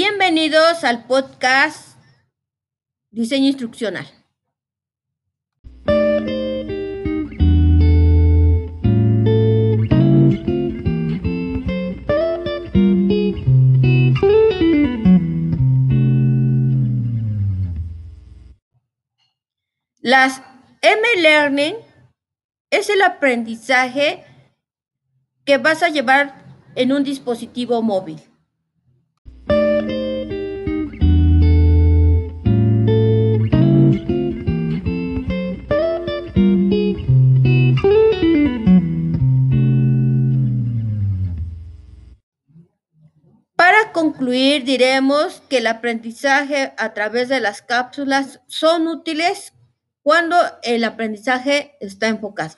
Bienvenidos al podcast Diseño Instruccional. Las M-Learning es el aprendizaje que vas a llevar en un dispositivo móvil. Concluir, diremos que el aprendizaje a través de las cápsulas son útiles cuando el aprendizaje está enfocado.